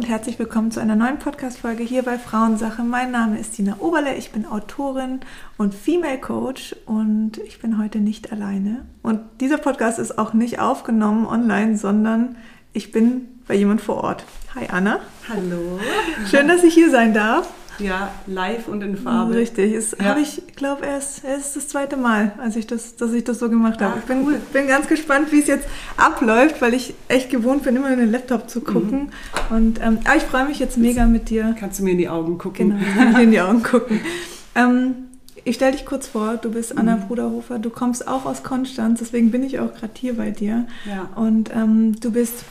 Und herzlich willkommen zu einer neuen Podcast-Folge hier bei Frauensache. Mein Name ist Tina Oberle, ich bin Autorin und Female Coach und ich bin heute nicht alleine. Und dieser Podcast ist auch nicht aufgenommen online, sondern ich bin bei jemand vor Ort. Hi Anna. Hallo. Schön, dass ich hier sein darf. Ja, live und in Farbe. Richtig. Es ja. habe ich, glaube erst, es ist das zweite Mal, als ich das, dass ich das so gemacht habe. Ah, ich bin, cool. bin ganz gespannt, wie es jetzt abläuft, weil ich echt gewohnt bin, immer in den Laptop zu gucken. Mhm. Und ähm, aber ich freue mich jetzt mega mit dir. Kannst du mir in die Augen gucken? Genau, ich kann dir in die Augen gucken. ähm, ich stelle dich kurz vor, du bist Anna mhm. Bruderhofer, du kommst auch aus Konstanz, deswegen bin ich auch gerade hier bei dir. Ja. Und ähm, du bist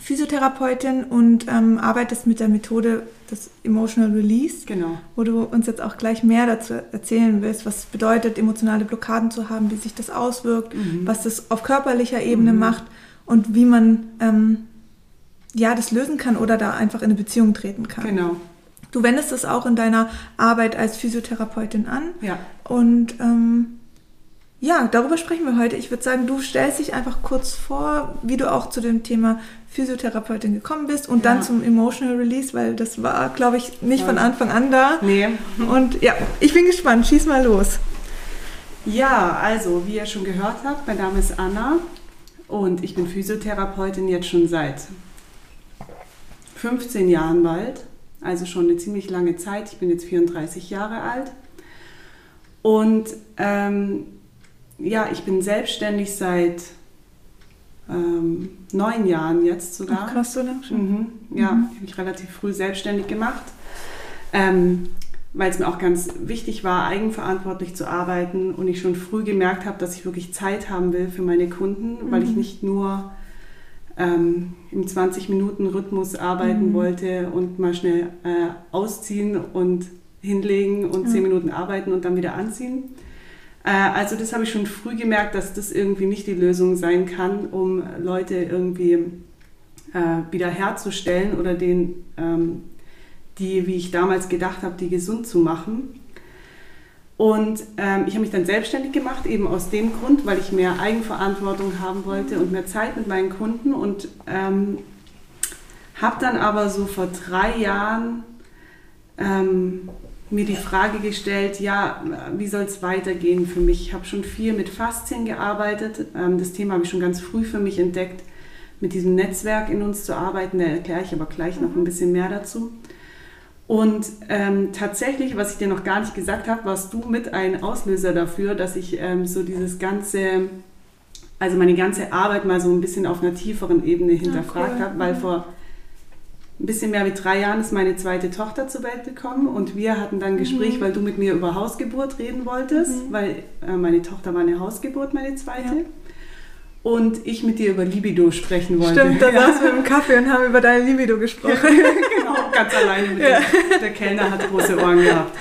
Physiotherapeutin und ähm, arbeitest mit der Methode des Emotional Release, genau. wo du uns jetzt auch gleich mehr dazu erzählen willst, was es bedeutet, emotionale Blockaden zu haben, wie sich das auswirkt, mhm. was das auf körperlicher Ebene mhm. macht und wie man ähm, ja das lösen kann oder da einfach in eine Beziehung treten kann. Genau. Du wendest das auch in deiner Arbeit als Physiotherapeutin an. Ja. Und ähm, ja, darüber sprechen wir heute. Ich würde sagen, du stellst dich einfach kurz vor, wie du auch zu dem Thema Physiotherapeutin gekommen bist und ja. dann zum Emotional Release, weil das war, glaube ich, nicht von Anfang an da. Nee. Und ja, ich bin gespannt. Schieß mal los. Ja, also, wie ihr schon gehört habt, mein Name ist Anna und ich bin Physiotherapeutin jetzt schon seit 15 Jahren bald. Also schon eine ziemlich lange Zeit. Ich bin jetzt 34 Jahre alt. Und ähm, ja, ich bin selbstständig seit ähm, neun Jahren jetzt sogar. Ach, krass, oder? Mhm, ja, mhm. habe ich relativ früh selbstständig gemacht, ähm, weil es mir auch ganz wichtig war, eigenverantwortlich zu arbeiten und ich schon früh gemerkt habe, dass ich wirklich Zeit haben will für meine Kunden, mhm. weil ich mhm. nicht nur ähm, im 20-Minuten-Rhythmus arbeiten mhm. wollte und mal schnell äh, ausziehen und hinlegen und. 10 Minuten arbeiten und dann wieder anziehen also das habe ich schon früh gemerkt, dass das irgendwie nicht die Lösung sein kann, um Leute irgendwie äh, wiederherzustellen oder den, ähm, die, wie ich damals gedacht habe, die gesund zu machen. Und ähm, ich habe mich dann selbstständig gemacht, eben aus dem Grund, weil ich mehr Eigenverantwortung haben wollte und mehr Zeit mit meinen Kunden. Und ähm, habe dann aber so vor drei Jahren ähm, mir die Frage gestellt, ja, wie soll es weitergehen für mich? Ich habe schon viel mit Faszien gearbeitet. Ähm, das Thema habe ich schon ganz früh für mich entdeckt, mit diesem Netzwerk in uns zu arbeiten. Da erkläre ich aber gleich noch ein mhm. bisschen mehr dazu. Und ähm, tatsächlich, was ich dir noch gar nicht gesagt habe, warst du mit ein Auslöser dafür, dass ich ähm, so dieses ganze, also meine ganze Arbeit mal so ein bisschen auf einer tieferen Ebene hinterfragt ja, cool. habe, weil mhm. vor ein bisschen mehr wie drei Jahren ist meine zweite Tochter zur Welt gekommen und wir hatten dann ein Gespräch, mhm. weil du mit mir über Hausgeburt reden wolltest, mhm. weil äh, meine Tochter war eine Hausgeburt, meine zweite. Ja. Und ich mit dir über Libido sprechen wollte. Stimmt, da ja. saßen wir im Kaffee und haben über deine Libido gesprochen. genau, ganz alleine mit ja. dem. Der Kellner hat große Ohren gehabt.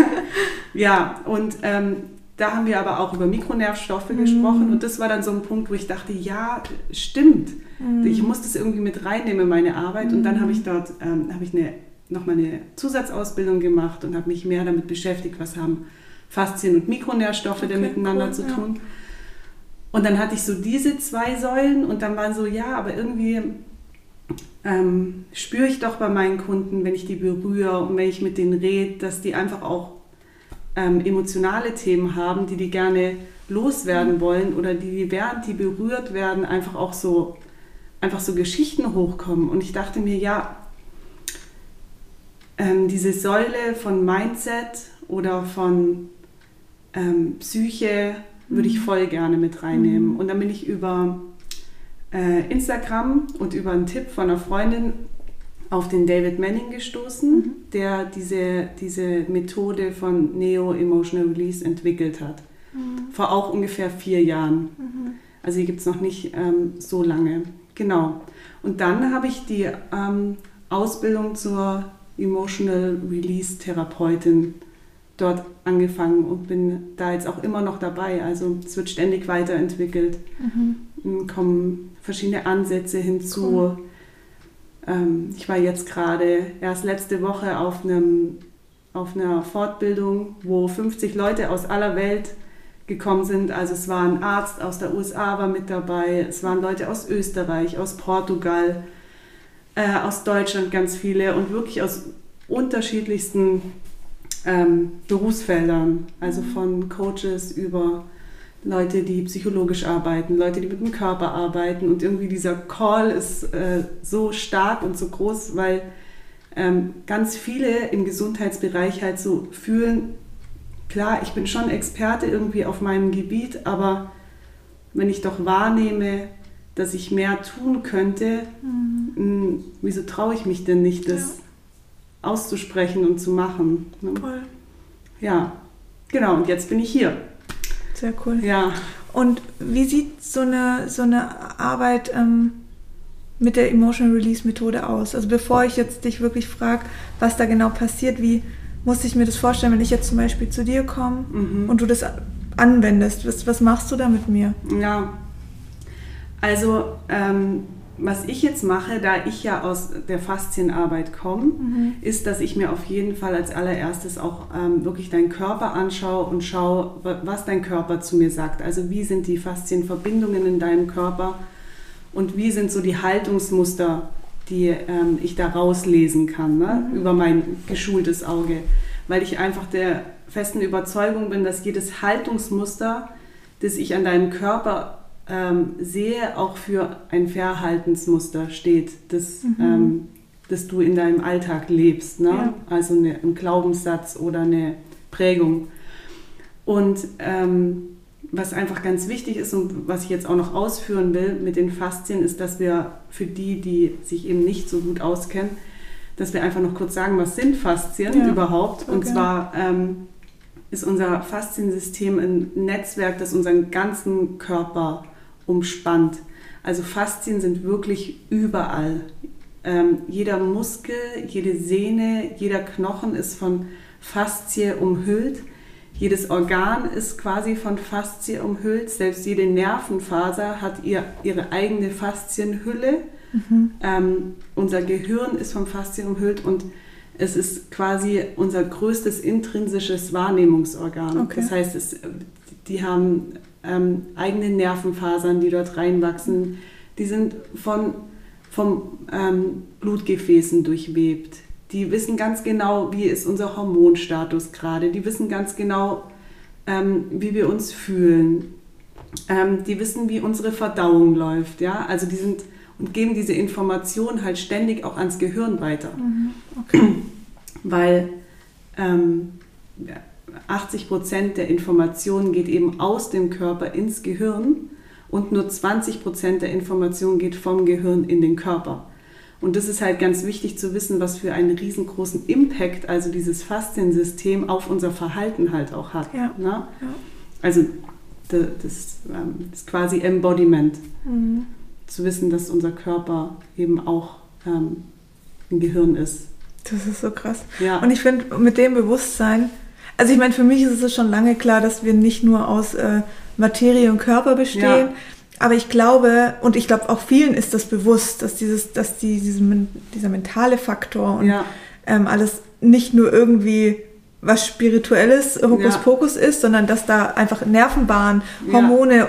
ja, und ähm, da haben wir aber auch über Mikronervstoffe mhm. gesprochen und das war dann so ein Punkt, wo ich dachte, ja, stimmt. Mhm. Ich muss das irgendwie mit reinnehmen in meine Arbeit. Und dann mhm. habe ich dort ähm, habe ich eine, nochmal eine Zusatzausbildung gemacht und habe mich mehr damit beschäftigt, was haben Faszien und Mikronährstoffe okay, denn miteinander cool, zu tun. Ja. Und dann hatte ich so diese zwei Säulen und dann war so, ja, aber irgendwie ähm, spüre ich doch bei meinen Kunden, wenn ich die berühre und wenn ich mit denen rede, dass die einfach auch ähm, emotionale Themen haben, die die gerne loswerden mhm. wollen oder die, während die berührt werden, einfach auch so einfach so Geschichten hochkommen. Und ich dachte mir, ja, ähm, diese Säule von Mindset oder von ähm, Psyche würde ich mhm. voll gerne mit reinnehmen. Mhm. Und dann bin ich über äh, Instagram und über einen Tipp von einer Freundin auf den David Manning gestoßen, mhm. der diese, diese Methode von Neo Emotional Release entwickelt hat. Mhm. Vor auch ungefähr vier Jahren. Mhm. Also hier gibt es noch nicht ähm, so lange. Genau. Und dann habe ich die ähm, Ausbildung zur Emotional Release Therapeutin dort angefangen und bin da jetzt auch immer noch dabei. Also es wird ständig weiterentwickelt, mhm. kommen verschiedene Ansätze hinzu. Cool. Ähm, ich war jetzt gerade erst letzte Woche auf, einem, auf einer Fortbildung, wo 50 Leute aus aller Welt gekommen sind. Also es war ein Arzt aus der USA war mit dabei, es waren Leute aus Österreich, aus Portugal, äh, aus Deutschland ganz viele und wirklich aus unterschiedlichsten ähm, Berufsfeldern, also von Coaches über Leute, die psychologisch arbeiten, Leute, die mit dem Körper arbeiten und irgendwie dieser Call ist äh, so stark und so groß, weil ähm, ganz viele im Gesundheitsbereich halt so fühlen, klar, ich bin schon Experte irgendwie auf meinem Gebiet, aber wenn ich doch wahrnehme, dass ich mehr tun könnte, mhm. mh, hm, wieso traue ich mich denn nicht, das ja. auszusprechen und zu machen? Ne? Ja, genau, und jetzt bin ich hier. Sehr cool. Ja. Und wie sieht so eine, so eine Arbeit ähm, mit der Emotional Release Methode aus? Also bevor ich jetzt dich wirklich frage, was da genau passiert, wie muss ich mir das vorstellen, wenn ich jetzt zum Beispiel zu dir komme mhm. und du das anwendest? Was, was machst du da mit mir? Ja, also ähm, was ich jetzt mache, da ich ja aus der Faszienarbeit komme, mhm. ist, dass ich mir auf jeden Fall als allererstes auch ähm, wirklich deinen Körper anschaue und schaue, was dein Körper zu mir sagt. Also wie sind die Faszienverbindungen in deinem Körper und wie sind so die Haltungsmuster, die ähm, ich da rauslesen kann ne? mhm. über mein geschultes Auge. Weil ich einfach der festen Überzeugung bin, dass jedes Haltungsmuster, das ich an deinem Körper ähm, sehe, auch für ein Verhaltensmuster steht, das, mhm. ähm, das du in deinem Alltag lebst. Ne? Ja. Also eine, ein Glaubenssatz oder eine Prägung. Und ähm, was einfach ganz wichtig ist und was ich jetzt auch noch ausführen will mit den Faszien, ist, dass wir für die, die sich eben nicht so gut auskennen, dass wir einfach noch kurz sagen, was sind Faszien ja. überhaupt? Okay. Und zwar ähm, ist unser Fasziensystem ein Netzwerk, das unseren ganzen Körper umspannt. Also Faszien sind wirklich überall. Ähm, jeder Muskel, jede Sehne, jeder Knochen ist von Faszie umhüllt. Jedes Organ ist quasi von Faszie umhüllt. Selbst jede Nervenfaser hat ihr, ihre eigene Faszienhülle. Mhm. Ähm, unser Gehirn ist von Faszien umhüllt und es ist quasi unser größtes intrinsisches Wahrnehmungsorgan. Okay. Das heißt, es, die haben ähm, eigene Nervenfasern, die dort reinwachsen. Die sind von, vom ähm, Blutgefäßen durchwebt. Die wissen ganz genau, wie ist unser Hormonstatus gerade. Die wissen ganz genau, ähm, wie wir uns fühlen. Ähm, die wissen, wie unsere Verdauung läuft. Ja? Also die sind und geben diese Information halt ständig auch ans Gehirn weiter. Mhm. Okay. Weil ähm, 80 Prozent der Informationen geht eben aus dem Körper ins Gehirn und nur 20 Prozent der Informationen geht vom Gehirn in den Körper. Und das ist halt ganz wichtig zu wissen, was für einen riesengroßen Impact also dieses Fasziensystem auf unser Verhalten halt auch hat. Ja. Ne? Ja. Also das, das, ähm, ist quasi Embodiment. Mhm. Zu wissen, dass unser Körper eben auch ähm, ein Gehirn ist. Das ist so krass. Ja. Und ich finde, mit dem Bewusstsein also ich meine, für mich ist es schon lange klar, dass wir nicht nur aus äh, Materie und Körper bestehen. Ja. Aber ich glaube, und ich glaube auch vielen ist das bewusst, dass dieses, dass die, diesen, dieser mentale Faktor und ja. ähm, alles nicht nur irgendwie was Spirituelles, Hokuspokus ja. ist, sondern dass da einfach Nervenbahnen, Hormone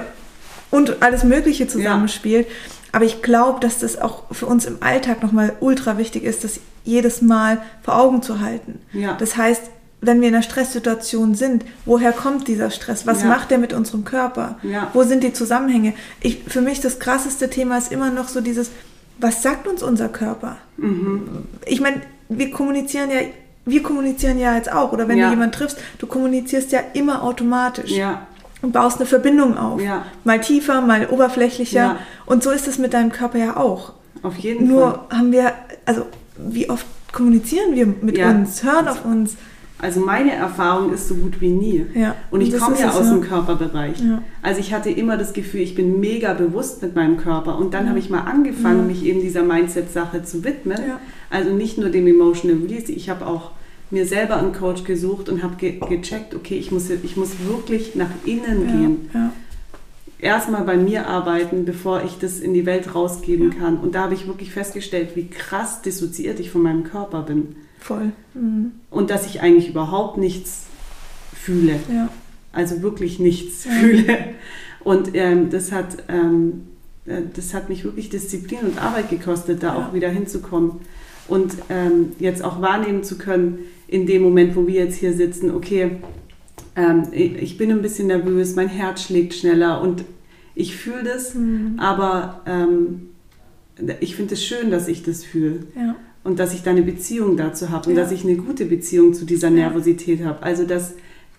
und alles Mögliche zusammenspielt. Aber ich glaube, dass das auch für uns im Alltag nochmal ultra wichtig ist, das jedes Mal vor Augen zu halten. Das heißt, wenn wir in einer Stresssituation sind, woher kommt dieser Stress? Was ja. macht der mit unserem Körper? Ja. Wo sind die Zusammenhänge? Ich, für mich das krasseste Thema ist immer noch so dieses, was sagt uns unser Körper? Mhm. Ich meine, wir kommunizieren ja, wir kommunizieren ja jetzt auch. Oder wenn ja. du jemanden triffst, du kommunizierst ja immer automatisch. Und baust eine Verbindung auf. Mal tiefer, mal oberflächlicher. Und so ist es mit deinem Körper ja auch. Auf jeden Nur Fall. Nur haben wir, also wie oft kommunizieren wir mit uns, hören auf uns. Also meine Erfahrung ist so gut wie nie. Ja. Und ich komme ja aus ja. dem Körperbereich. Ja. Also ich hatte immer das Gefühl, ich bin mega bewusst mit meinem Körper. Und dann habe ich mal angefangen, mich eben dieser Mindset-Sache zu widmen. Also nicht nur dem Emotional Release. Ich habe auch mir selber einen Coach gesucht und habe ge gecheckt, okay, ich muss, ich muss wirklich nach innen gehen. Erstmal bei mir arbeiten, bevor ich das in die Welt rausgeben kann. Und da habe ich wirklich festgestellt, wie krass dissoziiert ich von meinem Körper bin. Voll. Mhm. Und dass ich eigentlich überhaupt nichts fühle. Ja. Also wirklich nichts ja. fühle. Und ähm, das hat ähm, äh, das hat mich wirklich Disziplin und Arbeit gekostet, da ja. auch wieder hinzukommen und ähm, jetzt auch wahrnehmen zu können, in dem Moment, wo wir jetzt hier sitzen, okay, ähm, ich bin ein bisschen nervös, mein Herz schlägt schneller und ich fühle das, mhm. aber ähm, ich finde es schön, dass ich das fühle. Ja. Und dass ich da eine Beziehung dazu habe und ja. dass ich eine gute Beziehung zu dieser Nervosität habe. Also dass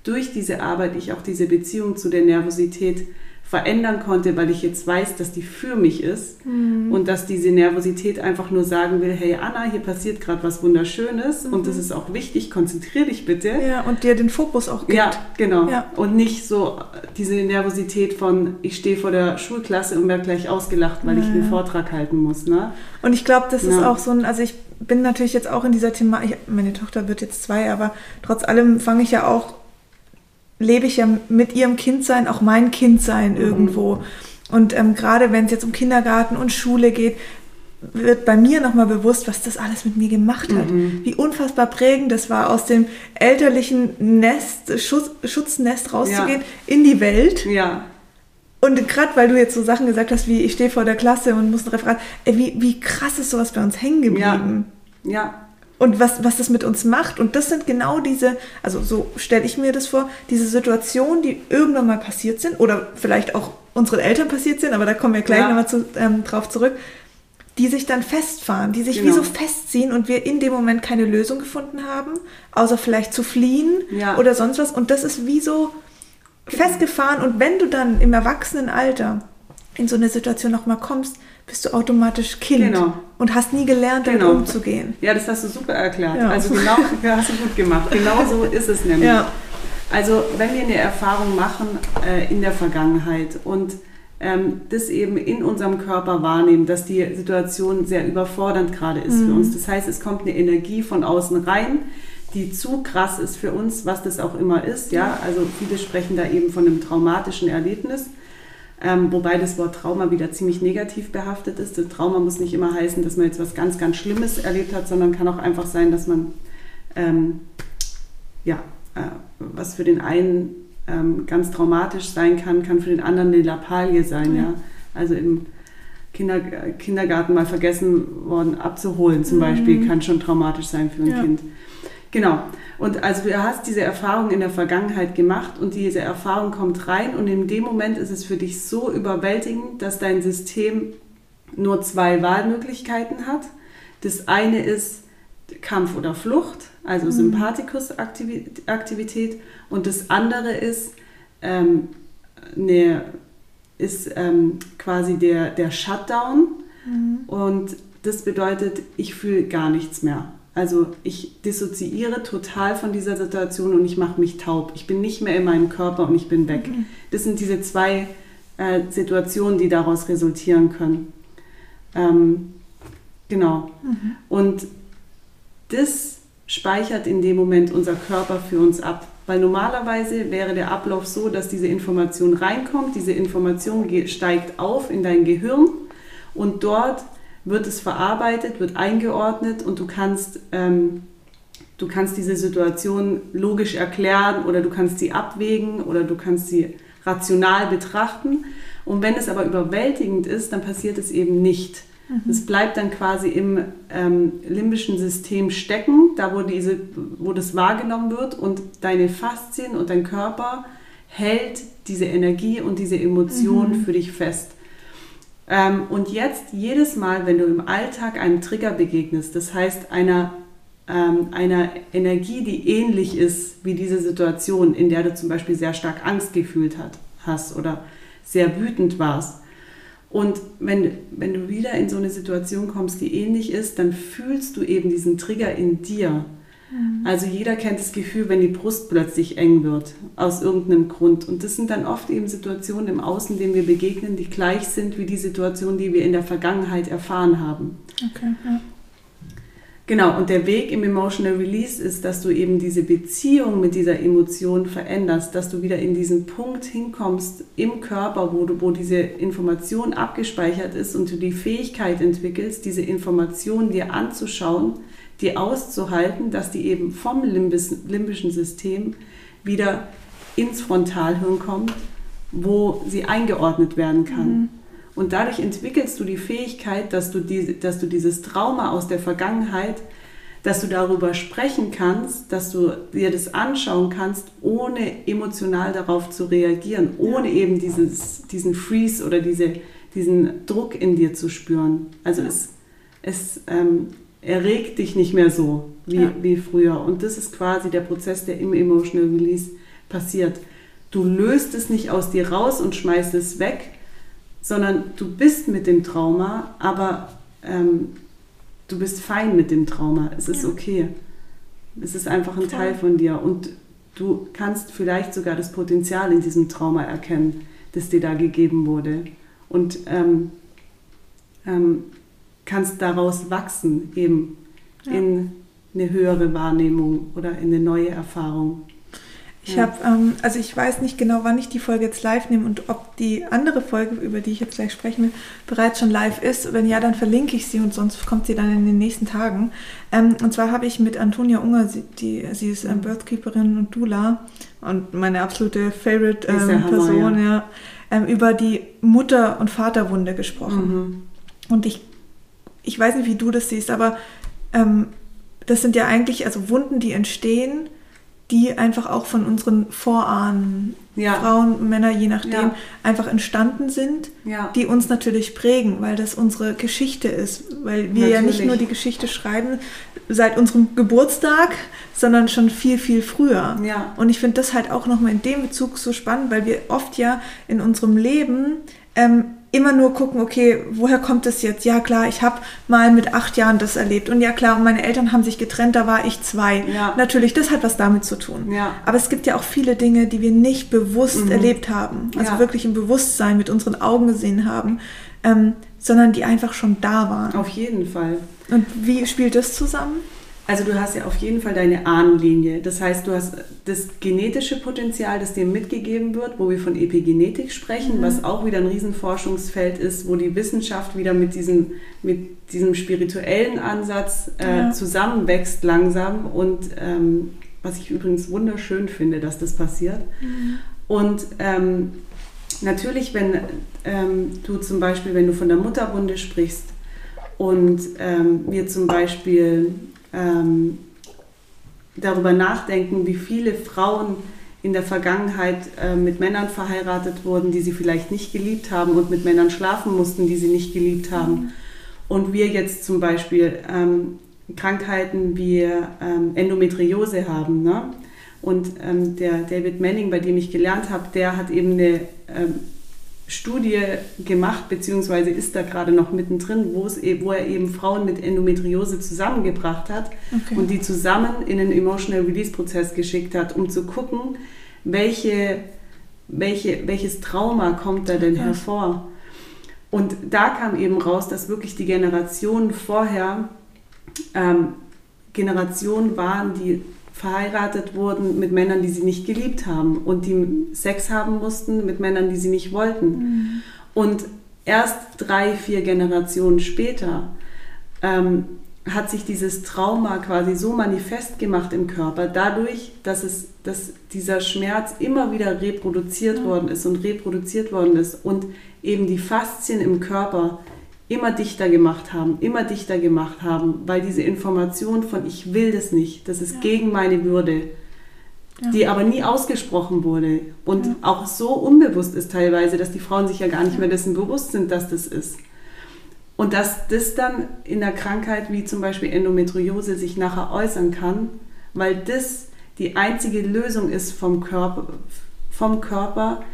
durch diese Arbeit ich auch diese Beziehung zu der Nervosität verändern konnte, weil ich jetzt weiß, dass die für mich ist mhm. und dass diese Nervosität einfach nur sagen will, hey Anna, hier passiert gerade was Wunderschönes mhm. und das ist auch wichtig, konzentriere dich bitte. Ja, und dir den Fokus auch gibt. Ja, genau. Ja. Und nicht so diese Nervosität von, ich stehe vor der Schulklasse und werde gleich ausgelacht, weil ja, ich einen Vortrag halten muss. Ne? Und ich glaube, das ist auch so ein, also ich bin natürlich jetzt auch in dieser Thema, ich, meine Tochter wird jetzt zwei, aber trotz allem fange ich ja auch lebe ich ja mit ihrem Kindsein auch mein Kindsein mhm. irgendwo. Und ähm, gerade wenn es jetzt um Kindergarten und Schule geht, wird bei mir nochmal bewusst, was das alles mit mir gemacht hat. Mhm. Wie unfassbar prägend das war, aus dem elterlichen Nest, Schutz, Schutznest rauszugehen ja. in die Welt. Ja. Und gerade weil du jetzt so Sachen gesagt hast, wie ich stehe vor der Klasse und muss ein Referat, ey, wie, wie krass ist sowas bei uns hängen geblieben. Ja. ja und was, was das mit uns macht. Und das sind genau diese, also so stelle ich mir das vor, diese Situationen, die irgendwann mal passiert sind oder vielleicht auch unseren Eltern passiert sind, aber da kommen wir gleich ja. nochmal zu, ähm, drauf zurück, die sich dann festfahren, die sich genau. wie so festziehen und wir in dem Moment keine Lösung gefunden haben, außer vielleicht zu fliehen ja. oder sonst was. Und das ist wie so. Festgefahren. Und wenn du dann im Erwachsenenalter in so eine Situation nochmal kommst, bist du automatisch Kind genau. und hast nie gelernt, damit genau. umzugehen. Ja, das hast du super erklärt. Ja. Also genau, hast du gut gemacht. Genau so ist es nämlich. Ja. Also wenn wir eine Erfahrung machen äh, in der Vergangenheit und ähm, das eben in unserem Körper wahrnehmen, dass die Situation sehr überfordernd gerade ist mhm. für uns. Das heißt, es kommt eine Energie von außen rein, die zu krass ist für uns, was das auch immer ist. Ja, also viele sprechen da eben von einem traumatischen Erlebnis. Ähm, wobei das Wort Trauma wieder ziemlich negativ behaftet ist. Das Trauma muss nicht immer heißen, dass man jetzt was ganz, ganz Schlimmes erlebt hat, sondern kann auch einfach sein, dass man, ähm, ja, äh, was für den einen ähm, ganz traumatisch sein kann, kann für den anderen eine Lappalie sein. Ja. ja? Also im Kinder, Kindergarten mal vergessen worden abzuholen zum mhm. Beispiel, kann schon traumatisch sein für ein ja. Kind. Genau. Und also du hast diese Erfahrung in der Vergangenheit gemacht und diese Erfahrung kommt rein und in dem Moment ist es für dich so überwältigend, dass dein System nur zwei Wahlmöglichkeiten hat. Das eine ist Kampf oder Flucht, also mhm. Sympathikus-Aktivität und das andere ist, ähm, eine, ist ähm, quasi der, der Shutdown mhm. und das bedeutet, ich fühle gar nichts mehr. Also ich dissoziiere total von dieser Situation und ich mache mich taub. Ich bin nicht mehr in meinem Körper und ich bin weg. Mhm. Das sind diese zwei äh, Situationen, die daraus resultieren können. Ähm, genau. Mhm. Und das speichert in dem Moment unser Körper für uns ab. Weil normalerweise wäre der Ablauf so, dass diese Information reinkommt, diese Information steigt auf in dein Gehirn und dort wird es verarbeitet, wird eingeordnet und du kannst, ähm, du kannst diese Situation logisch erklären oder du kannst sie abwägen oder du kannst sie rational betrachten. Und wenn es aber überwältigend ist, dann passiert es eben nicht. Mhm. Es bleibt dann quasi im ähm, limbischen System stecken, da wo, diese, wo das wahrgenommen wird und deine Faszien und dein Körper hält diese Energie und diese Emotion mhm. für dich fest. Ähm, und jetzt jedes Mal, wenn du im Alltag einem Trigger begegnest, das heißt einer, ähm, einer Energie, die ähnlich ist wie diese Situation, in der du zum Beispiel sehr stark Angst gefühlt hat, hast oder sehr wütend warst. Und wenn, wenn du wieder in so eine Situation kommst, die ähnlich ist, dann fühlst du eben diesen Trigger in dir. Mhm. Also jeder kennt das Gefühl, wenn die Brust plötzlich eng wird, aus irgendeinem Grund. Und das sind dann oft eben Situationen im Außen, denen wir begegnen, die gleich sind wie die Situationen, die wir in der Vergangenheit erfahren haben. Okay, ja. Genau, und der Weg im Emotional Release ist, dass du eben diese Beziehung mit dieser Emotion veränderst, dass du wieder in diesen Punkt hinkommst im Körper, wo, du, wo diese Information abgespeichert ist und du die Fähigkeit entwickelst, diese Information dir anzuschauen die auszuhalten, dass die eben vom limbischen System wieder ins Frontalhirn kommt, wo sie eingeordnet werden kann. Mhm. Und dadurch entwickelst du die Fähigkeit, dass du, die, dass du dieses Trauma aus der Vergangenheit, dass du darüber sprechen kannst, dass du dir das anschauen kannst, ohne emotional darauf zu reagieren, ohne ja. eben dieses, diesen Freeze oder diese, diesen Druck in dir zu spüren. Also ja. es, es ähm, erregt dich nicht mehr so wie, ja. wie früher. Und das ist quasi der Prozess, der im Emotional Release passiert. Du löst es nicht aus dir raus und schmeißt es weg, sondern du bist mit dem Trauma, aber ähm, du bist fein mit dem Trauma. Es ist ja. okay. Es ist einfach ein Voll. Teil von dir und du kannst vielleicht sogar das Potenzial in diesem Trauma erkennen, das dir da gegeben wurde. Und ähm, ähm, kannst daraus wachsen, eben ja. in eine höhere Wahrnehmung oder in eine neue Erfahrung. Ich ja. habe, ähm, also ich weiß nicht genau, wann ich die Folge jetzt live nehme und ob die andere Folge, über die ich jetzt gleich sprechen will, bereits schon live ist. Wenn ja, dann verlinke ich sie und sonst kommt sie dann in den nächsten Tagen. Ähm, und zwar habe ich mit Antonia Unger, sie, die, sie ist ähm, Birthkeeperin und Dula und meine absolute Favorite ähm, Person, Hammer, ja. ja ähm, über die Mutter- und Vaterwunde gesprochen. Mhm. Und ich, ich weiß nicht, wie du das siehst, aber ähm, das sind ja eigentlich also Wunden, die entstehen die einfach auch von unseren Vorahnen, ja. Frauen, Männer, je nachdem, ja. einfach entstanden sind, ja. die uns natürlich prägen, weil das unsere Geschichte ist. Weil wir natürlich. ja nicht nur die Geschichte schreiben seit unserem Geburtstag, sondern schon viel, viel früher. Und ich finde das halt auch nochmal in dem Bezug so spannend, weil wir oft ja in unserem Leben ähm, immer nur gucken, okay, woher kommt das jetzt? Ja klar, ich habe mal mit acht Jahren das erlebt und ja klar, meine Eltern haben sich getrennt, da war ich zwei. Ja. Natürlich, das hat was damit zu tun. Ja. Aber es gibt ja auch viele Dinge, die wir nicht bewusst mhm. erlebt haben, also ja. wirklich im Bewusstsein mit unseren Augen gesehen haben, ähm, sondern die einfach schon da waren. Auf jeden Fall. Und wie spielt das zusammen? Also du hast ja auf jeden Fall deine Ahnenlinie. Das heißt, du hast das genetische Potenzial, das dir mitgegeben wird, wo wir von Epigenetik sprechen, mhm. was auch wieder ein Riesenforschungsfeld ist, wo die Wissenschaft wieder mit diesem, mit diesem spirituellen Ansatz äh, ja. zusammenwächst langsam und ähm, was ich übrigens wunderschön finde, dass das passiert. Mhm. Und ähm, natürlich, wenn ähm, du zum Beispiel, wenn du von der Mutterwunde sprichst und ähm, wir zum Beispiel ähm, darüber nachdenken, wie viele Frauen in der Vergangenheit äh, mit Männern verheiratet wurden, die sie vielleicht nicht geliebt haben und mit Männern schlafen mussten, die sie nicht geliebt haben. Mhm. Und wir jetzt zum Beispiel ähm, Krankheiten wie ähm, Endometriose haben. Ne? Und ähm, der David Manning, bei dem ich gelernt habe, der hat eben eine ähm, Studie gemacht, beziehungsweise ist da gerade noch mittendrin, wo, es, e-, wo er eben Frauen mit Endometriose zusammengebracht hat okay. und die zusammen in einen Emotional Release Prozess geschickt hat, um zu gucken, welche, welche, welches Trauma kommt da denn okay. hervor. Und da kam eben raus, dass wirklich die Generationen vorher ähm, Generationen waren, die verheiratet wurden mit Männern, die sie nicht geliebt haben und die Sex haben mussten mit Männern, die sie nicht wollten. Mhm. Und erst drei, vier Generationen später ähm, hat sich dieses Trauma quasi so manifest gemacht im Körper, dadurch, dass, es, dass dieser Schmerz immer wieder reproduziert mhm. worden ist und reproduziert worden ist und eben die Faszien im Körper immer dichter gemacht haben, immer dichter gemacht haben, weil diese Information von ich will das nicht, das ist ja. gegen meine Würde, ja. die aber nie ausgesprochen wurde und ja. auch so unbewusst ist teilweise, dass die Frauen sich ja gar nicht mehr dessen bewusst sind, dass das ist. Und dass das dann in der Krankheit wie zum Beispiel Endometriose sich nachher äußern kann, weil das die einzige Lösung ist vom Körper, vom Körper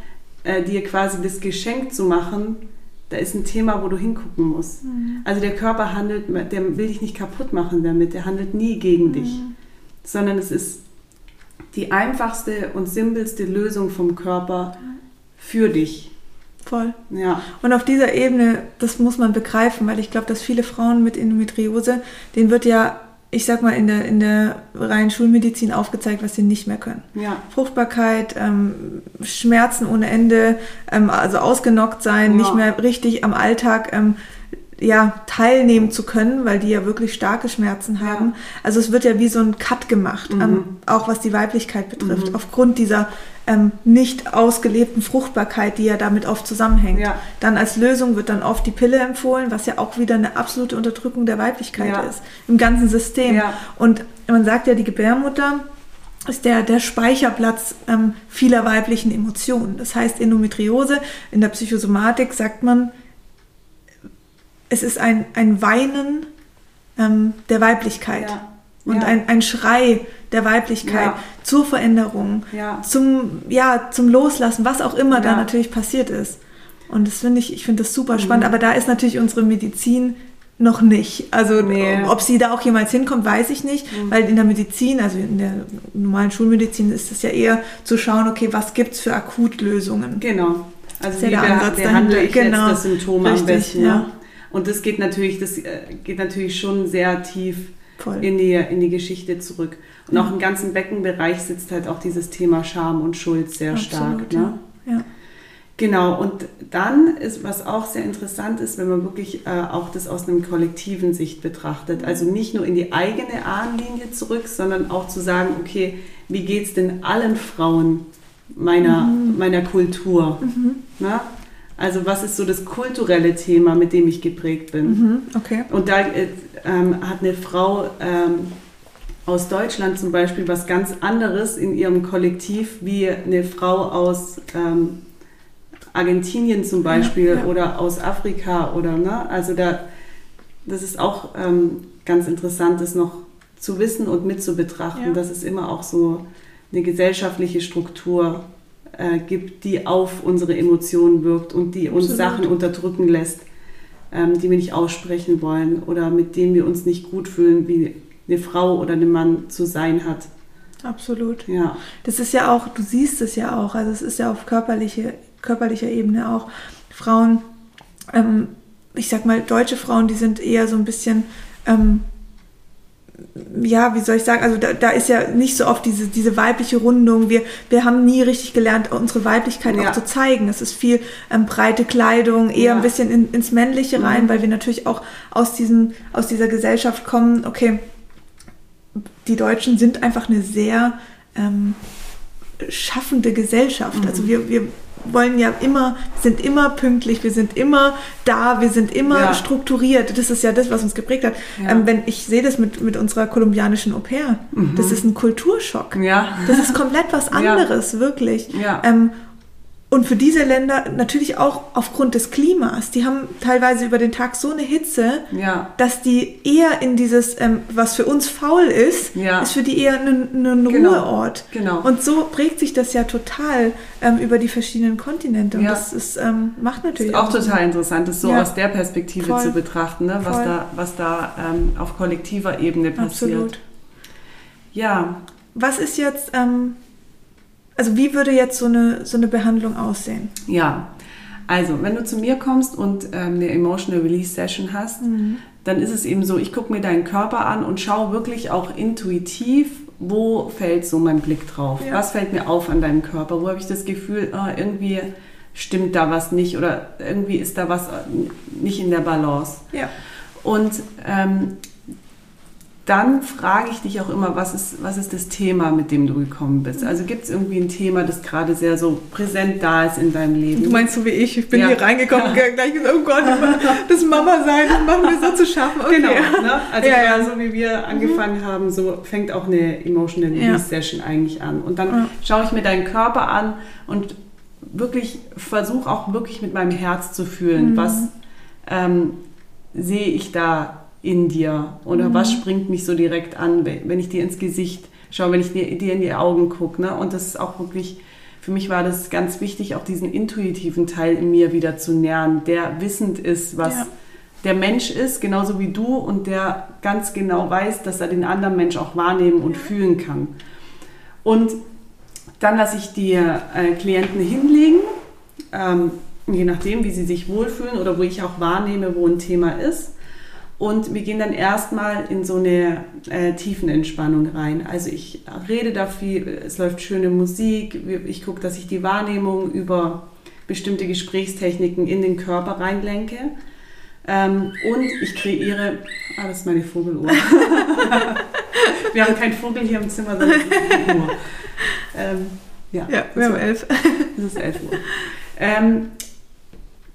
äh, dir quasi das Geschenk zu machen, da ist ein Thema, wo du hingucken musst. Mhm. Also der Körper handelt, der will dich nicht kaputt machen damit, der handelt nie gegen mhm. dich, sondern es ist die einfachste und simpelste Lösung vom Körper für dich. Voll. Ja. Und auf dieser Ebene, das muss man begreifen, weil ich glaube, dass viele Frauen mit Endometriose, denen wird ja ich sag mal, in der, in der reinen Schulmedizin aufgezeigt, was sie nicht mehr können. Ja. Fruchtbarkeit, ähm, Schmerzen ohne Ende, ähm, also ausgenockt sein, ja. nicht mehr richtig am Alltag ähm, ja, teilnehmen zu können, weil die ja wirklich starke Schmerzen haben. Ja. Also es wird ja wie so ein Cut gemacht, mhm. ähm, auch was die Weiblichkeit betrifft, mhm. aufgrund dieser ähm, nicht ausgelebten Fruchtbarkeit, die ja damit oft zusammenhängt. Ja. Dann als Lösung wird dann oft die Pille empfohlen, was ja auch wieder eine absolute Unterdrückung der Weiblichkeit ja. ist, im ganzen System. Und man sagt ja, die Gebärmutter ist der, der Speicherplatz ähm, vieler weiblichen Emotionen. Das heißt, Endometriose in der Psychosomatik sagt man, es ist ein, ein Weinen ähm, der Weiblichkeit ja. und ja. Ein, ein Schrei der Weiblichkeit ja. zur Veränderung, zum, ja, zum Loslassen, was auch immer da natürlich passiert ist. Und das finde ich, ich finde das super mhm. spannend, aber da ist natürlich unsere Medizin noch nicht. Also nee. ob sie da auch jemals hinkommt, weiß ich nicht, mhm. weil in der Medizin, also in der normalen Schulmedizin ist es ja eher zu schauen, okay, was gibt es für Akutlösungen. Genau. Also wie behandle ich genau. jetzt das Symptom Richtig, am besten. Ja. Ne? Und das geht natürlich, das äh, geht natürlich schon sehr tief in die, in die Geschichte zurück. Und auch im ganzen Beckenbereich sitzt halt auch dieses Thema Scham und Schuld sehr Absolut, stark. Ne? Ja. Genau, und dann ist, was auch sehr interessant ist, wenn man wirklich äh, auch das aus einem kollektiven Sicht betrachtet. Also nicht nur in die eigene Ahnenlinie zurück, sondern auch zu sagen, okay, wie geht es denn allen Frauen meiner, mhm. meiner Kultur? Mhm. Na? Also was ist so das kulturelle Thema, mit dem ich geprägt bin? Mhm, okay. Und da äh, ähm, hat eine Frau ähm, aus Deutschland zum Beispiel was ganz anderes in ihrem Kollektiv wie eine Frau aus ähm, Argentinien zum Beispiel ja, ja. oder aus Afrika oder ne? Also da, das ist auch ähm, ganz interessant, das noch zu wissen und mitzubetrachten, ja. dass es immer auch so eine gesellschaftliche Struktur äh, gibt, die auf unsere Emotionen wirkt und die Absolut. uns Sachen unterdrücken lässt, ähm, die wir nicht aussprechen wollen oder mit denen wir uns nicht gut fühlen, wie eine Frau oder ein Mann zu sein hat. Absolut. Ja. Das ist ja auch, du siehst es ja auch, also es ist ja auf körperliche, körperlicher Ebene auch. Frauen, ähm, ich sag mal, deutsche Frauen, die sind eher so ein bisschen ähm, ja, wie soll ich sagen, also da, da, ist ja nicht so oft diese, diese weibliche Rundung. Wir, wir haben nie richtig gelernt, unsere Weiblichkeit ja. auch zu zeigen. Es ist viel ähm, breite Kleidung, eher ja. ein bisschen in, ins Männliche rein, mhm. weil wir natürlich auch aus, diesem, aus dieser Gesellschaft kommen, okay, die Deutschen sind einfach eine sehr ähm, schaffende Gesellschaft. Also mhm. Also wir, wir wollen ja immer, sind immer pünktlich, wir sind immer da, wir sind immer ja. strukturiert. Das ist ja das, was uns geprägt hat. Ja. Ähm, wenn ich sehe das mit, mit unserer kolumbianischen Au pair, mhm. das ist ein Kulturschock. Ja. Das ist komplett was anderes, wirklich. Ähm, und für diese Länder natürlich auch aufgrund des Klimas. Die haben teilweise über den Tag so eine Hitze, ja. dass die eher in dieses, ähm, was für uns faul ist, ja. ist für die eher ein, ein genau. Ruheort. Genau. Und so prägt sich das ja total ähm, über die verschiedenen Kontinente. Und ja. das ist, ähm, macht natürlich ist auch, total interessant, das so aus der Perspektive Voll. zu betrachten, ne? was Voll. da, was da ähm, auf kollektiver Ebene passiert. Absolut. Ja. Was ist jetzt ähm, also wie würde jetzt so eine, so eine Behandlung aussehen? Ja, also wenn du zu mir kommst und ähm, eine Emotional Release Session hast, mhm. dann ist es eben so, ich gucke mir deinen Körper an und schaue wirklich auch intuitiv, wo fällt so mein Blick drauf? Ja. Was fällt mir auf an deinem Körper? Wo habe ich das Gefühl, oh, irgendwie stimmt da was nicht oder irgendwie ist da was nicht in der Balance? Ja. Und ähm, dann frage ich dich auch immer, was ist, was ist das Thema, mit dem du gekommen bist? Also gibt es irgendwie ein Thema, das gerade sehr so präsent da ist in deinem Leben? Du meinst so wie ich, ich bin ja. hier reingekommen und gleich gesagt, oh Gott, das Mama sein, das machen wir so zu schaffen. Okay. Genau, ne? also ja, ja. so wie wir mhm. angefangen mhm. haben, so fängt auch eine Emotional Release Session eigentlich an. Und dann schaue ich mir deinen Körper an und wirklich versuche auch wirklich mit meinem Herz zu fühlen, mhm. was ähm, sehe ich da in dir? Oder mhm. was springt mich so direkt an, wenn ich dir ins Gesicht schaue, wenn ich dir, in die Augen gucke? Ne? Und das ist auch wirklich, für mich war das ganz wichtig, auch diesen intuitiven Teil in mir wieder zu nähern, der wissend ist, was ja. der Mensch ist, genauso wie du, und der ganz genau weiß, dass er den anderen Mensch auch wahrnehmen und fühlen kann. Und dann lasse ich die äh, Klienten hinlegen, ähm, je nachdem, wie sie sich wohlfühlen oder wo ich auch wahrnehme, wo ein Thema ist. Und wir gehen dann erstmal in so eine äh, Tiefenentspannung rein. Also ich rede da viel, es läuft schöne Musik, ich gucke, dass ich die Wahrnehmung über bestimmte Gesprächstechniken in den Körper reinlenke. Ähm, und ich kreiere, ah, das ist meine Vogeluhr. wir haben keinen Vogel hier im Zimmer, sondern es ist die Uhr. Ähm, ja, ja wir haben elf. Es ist elf Uhr. Ähm,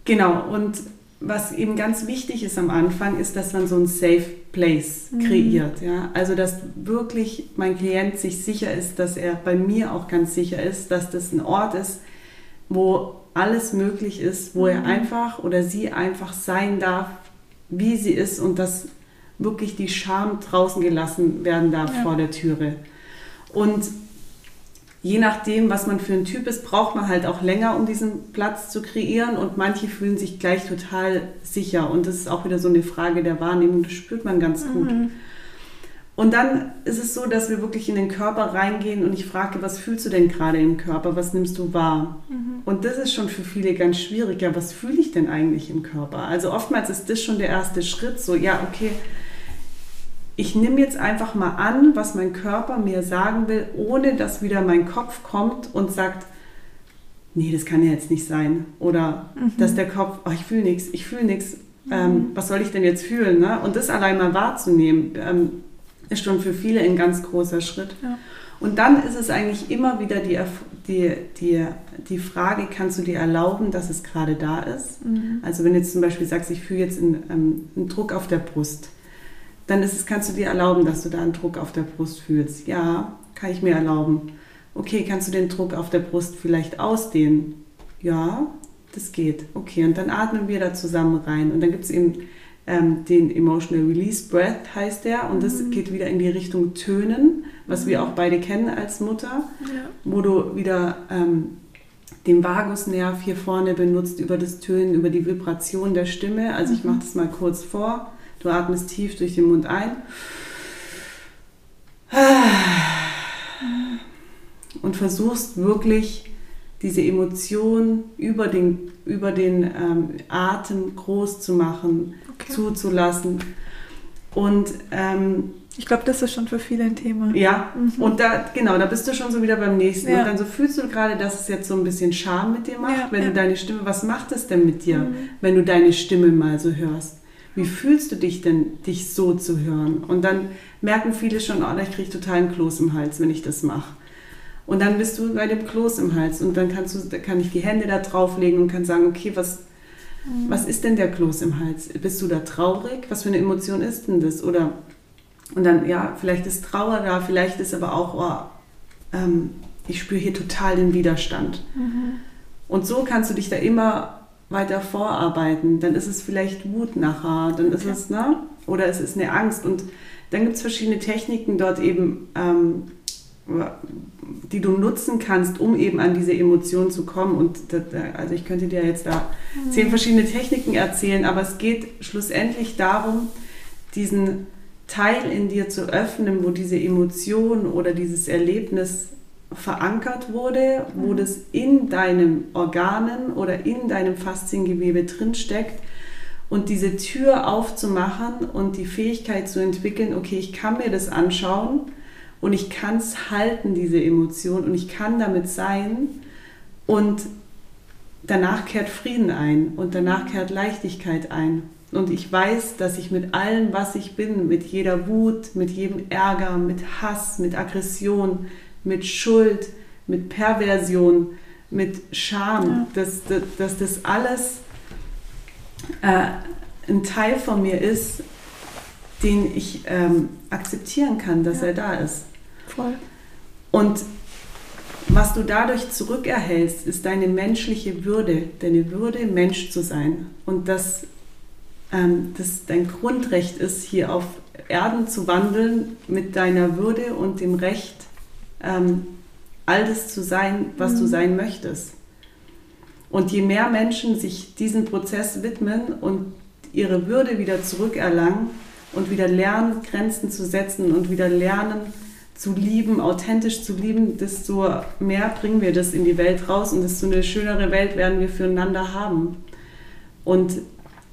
genau, und was eben ganz wichtig ist am Anfang, ist, dass man so ein Safe Place mhm. kreiert. Ja? Also, dass wirklich mein Klient sich sicher ist, dass er bei mir auch ganz sicher ist, dass das ein Ort ist, wo alles möglich ist, wo mhm. er einfach oder sie einfach sein darf, wie sie ist und dass wirklich die Scham draußen gelassen werden darf ja. vor der Türe. Und je nachdem, was man für ein Typ ist, braucht man halt auch länger, um diesen Platz zu kreieren. Und manche fühlen sich gleich total sicher. Und das ist auch wieder so eine Frage der Wahrnehmung. Das spürt man ganz mhm. gut. Und dann ist es so, dass wir wirklich in den Körper reingehen und ich frage, was fühlst du denn gerade im Körper? Was nimmst du wahr? Mhm. Und das ist schon für viele ganz schwierig. Ja, was fühle ich denn eigentlich im Körper? Also oftmals ist das schon der erste Schritt. So, ja, okay, ich nehme jetzt einfach mal an, was mein Körper mir sagen will, ohne dass wieder mein Kopf kommt und sagt, nee, das kann ja jetzt nicht sein. Oder mhm. dass der Kopf, oh, ich fühle nichts, ich fühle nichts. Mhm. Ähm, was soll ich denn jetzt fühlen? Ne? Und das allein mal wahrzunehmen, ähm, ist schon für viele ein ganz großer Schritt. Ja. Und dann ist es eigentlich immer wieder die, die, die, die Frage, kannst du dir erlauben, dass es gerade da ist? Mhm. Also wenn du jetzt zum Beispiel sagst, ich fühle jetzt einen, ähm, einen Druck auf der Brust, dann ist es, kannst du dir erlauben, dass du da einen Druck auf der Brust fühlst. Ja, kann ich mir erlauben. Okay, kannst du den Druck auf der Brust vielleicht ausdehnen? Ja, das geht. Okay, und dann atmen wir da zusammen rein. Und dann gibt es eben ähm, den Emotional Release Breath, heißt der. Und das mhm. geht wieder in die Richtung Tönen, was mhm. wir auch beide kennen als Mutter, ja. wo du wieder ähm, den Vagusnerv hier vorne benutzt über das Tönen, über die Vibration der Stimme. Also ich mhm. mache das mal kurz vor. Du atmest tief durch den Mund ein. Und versuchst wirklich diese Emotion über den, über den ähm, Atem groß zu machen, okay. zuzulassen. Und ähm, ich glaube, das ist schon für viele ein Thema. Ja, mhm. und da, genau, da bist du schon so wieder beim nächsten. Ja. Und dann so fühlst du gerade, dass es jetzt so ein bisschen Scham mit dir macht, ja, wenn ja. du deine Stimme, was macht es denn mit dir, mhm. wenn du deine Stimme mal so hörst? Wie fühlst du dich denn, dich so zu hören? Und dann merken viele schon, oh, ich kriege total einen Kloß im Hals, wenn ich das mache. Und dann bist du bei dem Kloß im Hals und dann kannst du, kann ich die Hände da drauflegen und kann sagen, okay, was, mhm. was ist denn der Kloß im Hals? Bist du da traurig? Was für eine Emotion ist denn das? Oder und dann, ja, vielleicht ist Trauer da, vielleicht ist aber auch, oh, ähm, ich spüre hier total den Widerstand. Mhm. Und so kannst du dich da immer weiter vorarbeiten. Dann ist es vielleicht Wut nachher, dann ist okay. es, ne? Oder es ist eine Angst. Und dann gibt es verschiedene Techniken dort eben, ähm, die du nutzen kannst, um eben an diese Emotionen zu kommen. Und das, also ich könnte dir jetzt da mhm. zehn verschiedene Techniken erzählen, aber es geht schlussendlich darum, diesen Teil in dir zu öffnen, wo diese Emotion oder dieses Erlebnis verankert wurde, wo mhm. das in deinen Organen oder in deinem Fasziengewebe drinsteckt und diese Tür aufzumachen und die Fähigkeit zu entwickeln, okay, ich kann mir das anschauen und ich kann es halten, diese Emotion und ich kann damit sein und danach kehrt Frieden ein und danach kehrt Leichtigkeit ein. Und ich weiß, dass ich mit allem, was ich bin, mit jeder Wut, mit jedem Ärger, mit Hass, mit Aggression, mit Schuld, mit Perversion, mit Scham, ja. dass, dass, dass, das alles äh, ein Teil von mir ist, den ich ähm, akzeptieren kann, dass ja. er da ist. Voll. Und was du dadurch zurückerhältst, ist deine menschliche Würde, deine Würde, Mensch zu sein. Und dass ähm, das dein Grundrecht ist, hier auf Erden zu wandeln mit deiner Würde und dem Recht, ähm, all das zu sein, was mhm. du sein möchtest. Und je mehr Menschen sich diesem Prozess widmen und ihre Würde wieder zurückerlangen und wieder lernen, Grenzen zu setzen und wieder lernen zu lieben, authentisch zu lieben, desto mehr bringen wir das in die Welt raus und desto eine schönere Welt werden wir füreinander haben. Und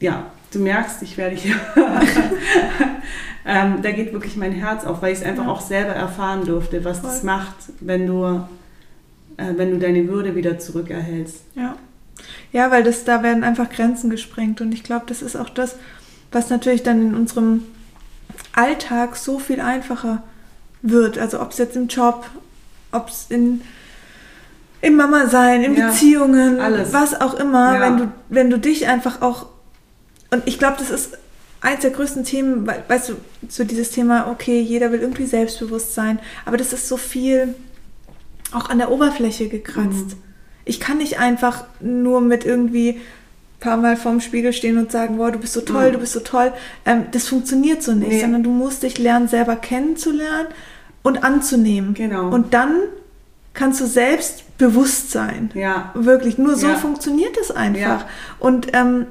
ja, du merkst, ich werde hier ähm, da geht wirklich mein Herz auf, weil ich es einfach ja. auch selber erfahren durfte, was Voll. das macht, wenn du, äh, wenn du deine Würde wieder zurückerhältst. Ja. Ja, weil das, da werden einfach Grenzen gesprengt. Und ich glaube, das ist auch das, was natürlich dann in unserem Alltag so viel einfacher wird. Also ob es jetzt im Job, ob es in im Mama sein, in ja, Beziehungen, alles. was auch immer, ja. wenn du wenn du dich einfach auch und ich glaube, das ist eins der größten Themen, weißt du, so dieses Thema, okay, jeder will irgendwie selbstbewusst sein, aber das ist so viel auch an der Oberfläche gekratzt. Mhm. Ich kann nicht einfach nur mit irgendwie ein paar Mal vorm Spiegel stehen und sagen, boah, du bist so toll, mhm. du bist so toll. Ähm, das funktioniert so nicht, nee. sondern du musst dich lernen, selber kennenzulernen und anzunehmen. Genau. Und dann kannst du selbst bewusst sein. Ja. Wirklich. Nur so ja. funktioniert es einfach. Ja. Und, ähm,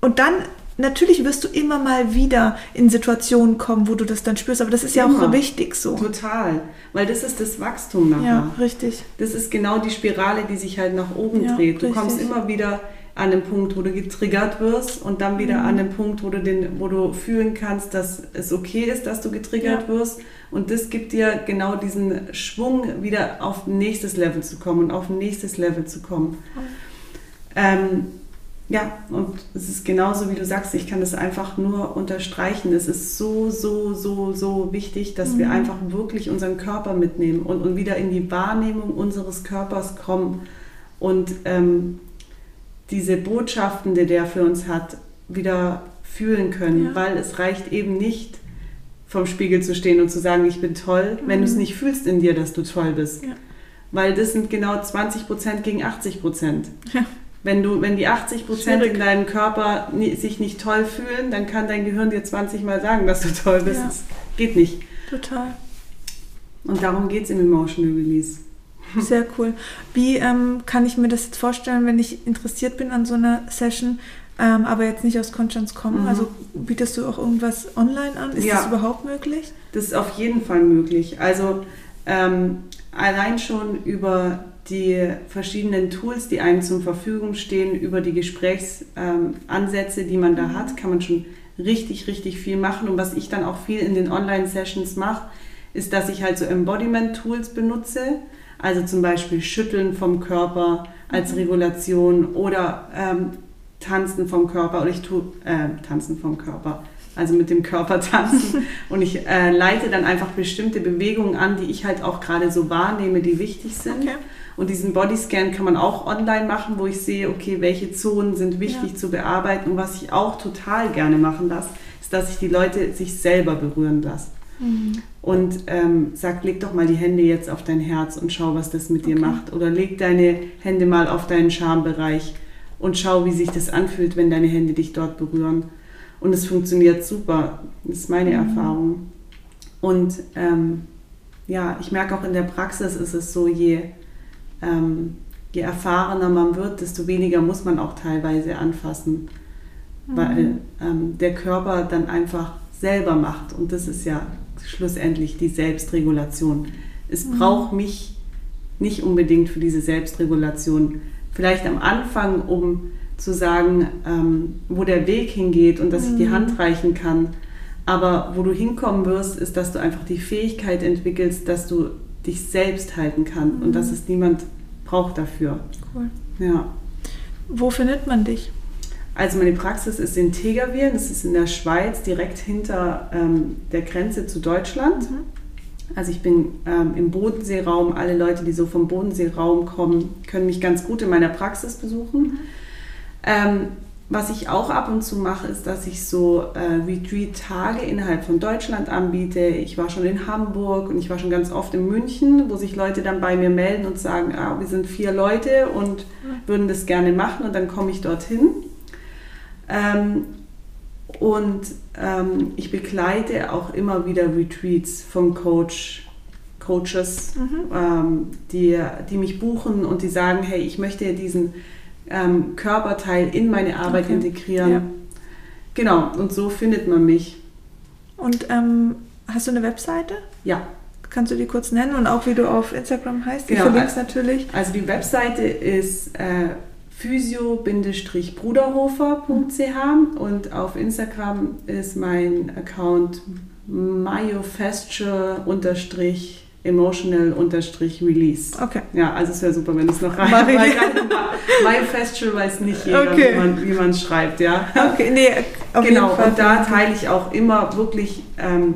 und dann natürlich wirst du immer mal wieder in Situationen kommen, wo du das dann spürst, aber das ist ja immer. auch wichtig so. Total, weil das ist das Wachstum nachher. Ja, richtig. Das ist genau die Spirale, die sich halt nach oben ja, dreht. Du richtig. kommst immer wieder an den Punkt, wo du getriggert wirst und dann wieder mhm. an den Punkt, wo du, den, wo du fühlen kannst, dass es okay ist, dass du getriggert ja. wirst. Und das gibt dir genau diesen Schwung, wieder auf ein nächstes Level zu kommen und auf ein nächstes Level zu kommen. Mhm. Ähm, ja, und es ist genauso, wie du sagst, ich kann das einfach nur unterstreichen. Es ist so, so, so, so wichtig, dass mhm. wir einfach wirklich unseren Körper mitnehmen und, und wieder in die Wahrnehmung unseres Körpers kommen und ähm, diese Botschaften, die der für uns hat, wieder fühlen können, ja. weil es reicht eben nicht, vom Spiegel zu stehen und zu sagen, ich bin toll, mhm. wenn du es nicht fühlst in dir, dass du toll bist. Ja. Weil das sind genau 20 Prozent gegen 80 Prozent. Ja. Wenn, du, wenn die 80 Prozent in deinem Körper nie, sich nicht toll fühlen, dann kann dein Gehirn dir 20 Mal sagen, dass du toll bist. Ja. Das geht nicht. Total. Und darum geht es im Emotional Release. Sehr cool. Wie ähm, kann ich mir das jetzt vorstellen, wenn ich interessiert bin an so einer Session, ähm, aber jetzt nicht aus Konstanz komme? Mhm. Also bietest du auch irgendwas online an? Ist ja. das überhaupt möglich? Das ist auf jeden Fall möglich. Also ähm, allein schon über die verschiedenen Tools, die einem zur Verfügung stehen, über die Gesprächsansätze, die man da hat, kann man schon richtig, richtig viel machen. Und was ich dann auch viel in den Online-Sessions mache, ist, dass ich halt so Embodiment-Tools benutze. Also zum Beispiel Schütteln vom Körper als mhm. Regulation oder ähm, Tanzen vom Körper. Oder ich tue äh, Tanzen vom Körper also mit dem Körper tanzen. Und ich äh, leite dann einfach bestimmte Bewegungen an, die ich halt auch gerade so wahrnehme, die wichtig sind. Okay. Und diesen Bodyscan kann man auch online machen, wo ich sehe, okay, welche Zonen sind wichtig ja. zu bearbeiten. Und was ich auch total gerne machen lasse, ist, dass ich die Leute sich selber berühren lasse. Mhm. Und ähm, sag, leg doch mal die Hände jetzt auf dein Herz und schau, was das mit okay. dir macht. Oder leg deine Hände mal auf deinen Schambereich und schau, wie sich das anfühlt, wenn deine Hände dich dort berühren. Und es funktioniert super. Das ist meine mhm. Erfahrung. Und ähm, ja, ich merke auch in der Praxis ist es so, je ähm, je erfahrener man wird, desto weniger muss man auch teilweise anfassen, mhm. weil ähm, der Körper dann einfach selber macht. Und das ist ja schlussendlich die Selbstregulation. Es mhm. braucht mich nicht unbedingt für diese Selbstregulation. Vielleicht am Anfang, um zu sagen, ähm, wo der Weg hingeht und dass mhm. ich die mhm. Hand reichen kann. Aber wo du hinkommen wirst, ist, dass du einfach die Fähigkeit entwickelst, dass du dich selbst halten kann mhm. und dass es niemand braucht dafür. Cool. Ja. Wo findet man dich? Also meine Praxis ist in Tegerwilen, das ist in der Schweiz, direkt hinter ähm, der Grenze zu Deutschland. Mhm. Also ich bin ähm, im Bodenseeraum. Alle Leute, die so vom Bodenseeraum kommen, können mich ganz gut in meiner Praxis besuchen. Mhm. Ähm, was ich auch ab und zu mache, ist, dass ich so äh, Retreat-Tage innerhalb von Deutschland anbiete. Ich war schon in Hamburg und ich war schon ganz oft in München, wo sich Leute dann bei mir melden und sagen, ah, wir sind vier Leute und würden das gerne machen und dann komme ich dorthin. Ähm, und ähm, ich begleite auch immer wieder Retreats vom Coach, Coaches, mhm. ähm, die, die mich buchen und die sagen, hey, ich möchte diesen ähm, Körperteil in meine Arbeit okay. integrieren. Ja. Genau, und so findet man mich. Und ähm, hast du eine Webseite? Ja. Kannst du die kurz nennen und auch wie du auf Instagram heißt? Genau, die verlinkst natürlich. Also die Webseite ist äh, physio-bruderhofer.ch und auf Instagram ist mein Account myofasture emotional-release. Okay. Ja, also es wäre super, wenn es noch rein Mach Mein Festival weiß nicht jeder, Okay. wie man wie man es schreibt, ja. Okay, nee, auf genau, jeden Fall. und da teile ich auch immer wirklich ähm,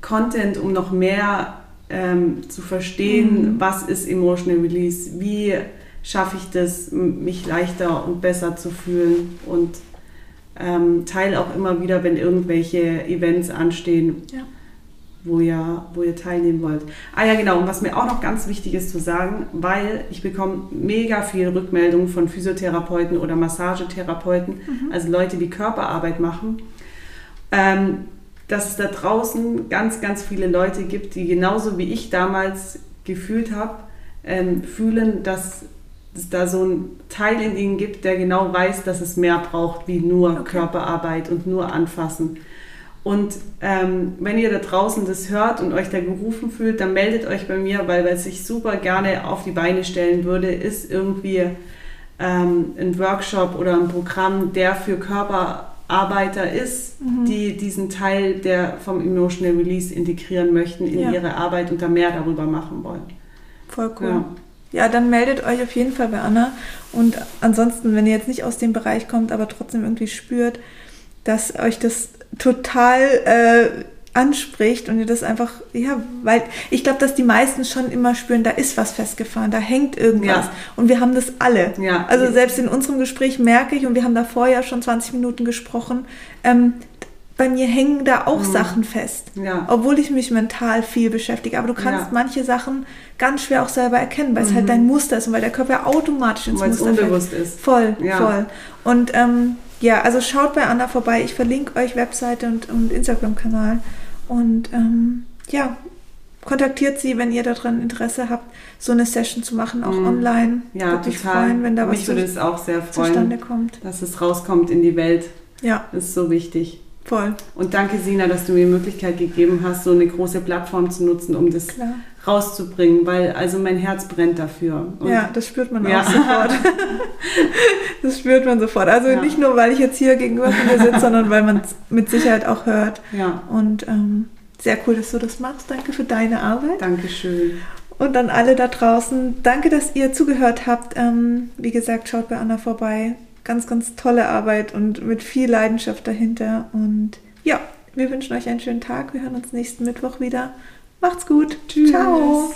Content, um noch mehr ähm, zu verstehen, Mhm. was ist Emotional Release, wie schaffe ich das, mich leichter und besser zu fühlen und ähm, teile auch immer wieder, wenn irgendwelche Events anstehen, Ja. Wo, ihr, wo ihr teilnehmen wollt. Ah ja, genau, und was mir auch noch ganz wichtig ist zu sagen, weil ich bekomme mega viel Rückmeldungen von Physiotherapeuten oder Massagetherapeuten, also Leute, die Körperarbeit machen, ähm, dass es da draußen ganz, ganz viele Leute gibt, die genauso wie ich damals gefühlt habe, ähm, fühlen, dass es da so ein Teil in ihnen gibt, der genau weiß, dass es mehr braucht wie nur Okay. Körperarbeit und nur anfassen. Und ähm, wenn ihr da draußen das hört und euch da gerufen fühlt, dann meldet euch bei mir, weil was ich super gerne auf die Beine stellen würde, ist irgendwie ähm, ein Workshop oder ein Programm, der für Körperarbeiter ist, Mhm. die diesen Teil der vom Emotional Release integrieren möchten in Ja. ihre Arbeit und da mehr darüber machen wollen. Voll cool. Ja. Ja. dann meldet euch auf jeden Fall bei Anna. Und ansonsten, wenn ihr jetzt nicht aus dem Bereich kommt, aber trotzdem irgendwie spürt, dass euch das total äh, anspricht und ihr das einfach, ja, weil ich glaube, dass die meisten schon immer spüren, da ist was festgefahren, da hängt irgendwas. Ja. Und wir haben das alle. Ja. Also selbst in unserem Gespräch merke ich, und wir haben davor ja schon 20 Minuten gesprochen, ähm, bei mir hängen da auch Mhm. Sachen fest. Ja. Obwohl ich mich mental viel beschäftige. Aber du kannst Ja. manche Sachen ganz schwer auch selber erkennen, weil es Mhm. halt dein Muster ist und weil der Körper automatisch ins Weil es Muster fällt. unbewusst ist. Voll, Ja. voll. Und ähm, ja, also schaut bei Anna vorbei. Ich verlinke euch Webseite und, und Instagram-Kanal. Und ähm, ja, kontaktiert sie, wenn ihr daran Interesse habt, so eine Session zu machen, auch Mhm. online. Ja, Würde mich total. freuen, wenn da Mich was würde zu, es auch sehr zustande freuen, kommt. dass es rauskommt in die Welt. Ja, Das ist so wichtig. Voll, Und danke, Sina, dass du mir die Möglichkeit gegeben hast, so eine große Plattform zu nutzen, um das klar. rauszubringen, weil also mein Herz brennt dafür. Und ja, das spürt man Ja. auch sofort. das spürt man sofort. Also Ja. nicht nur, weil ich jetzt hier gegenüber von dir sitze, sondern weil man es mit Sicherheit auch hört. ja, Und ähm, sehr cool, dass du das machst. Danke für deine Arbeit. danke schön. Und an alle da draußen, danke, dass ihr zugehört habt. Ähm, wie gesagt, schaut bei Anna vorbei. Ganz, ganz tolle Arbeit und mit viel Leidenschaft dahinter. Und ja, wir wünschen euch einen schönen Tag. Wir hören uns nächsten Mittwoch wieder. Macht's gut. Tschüss. Ciao.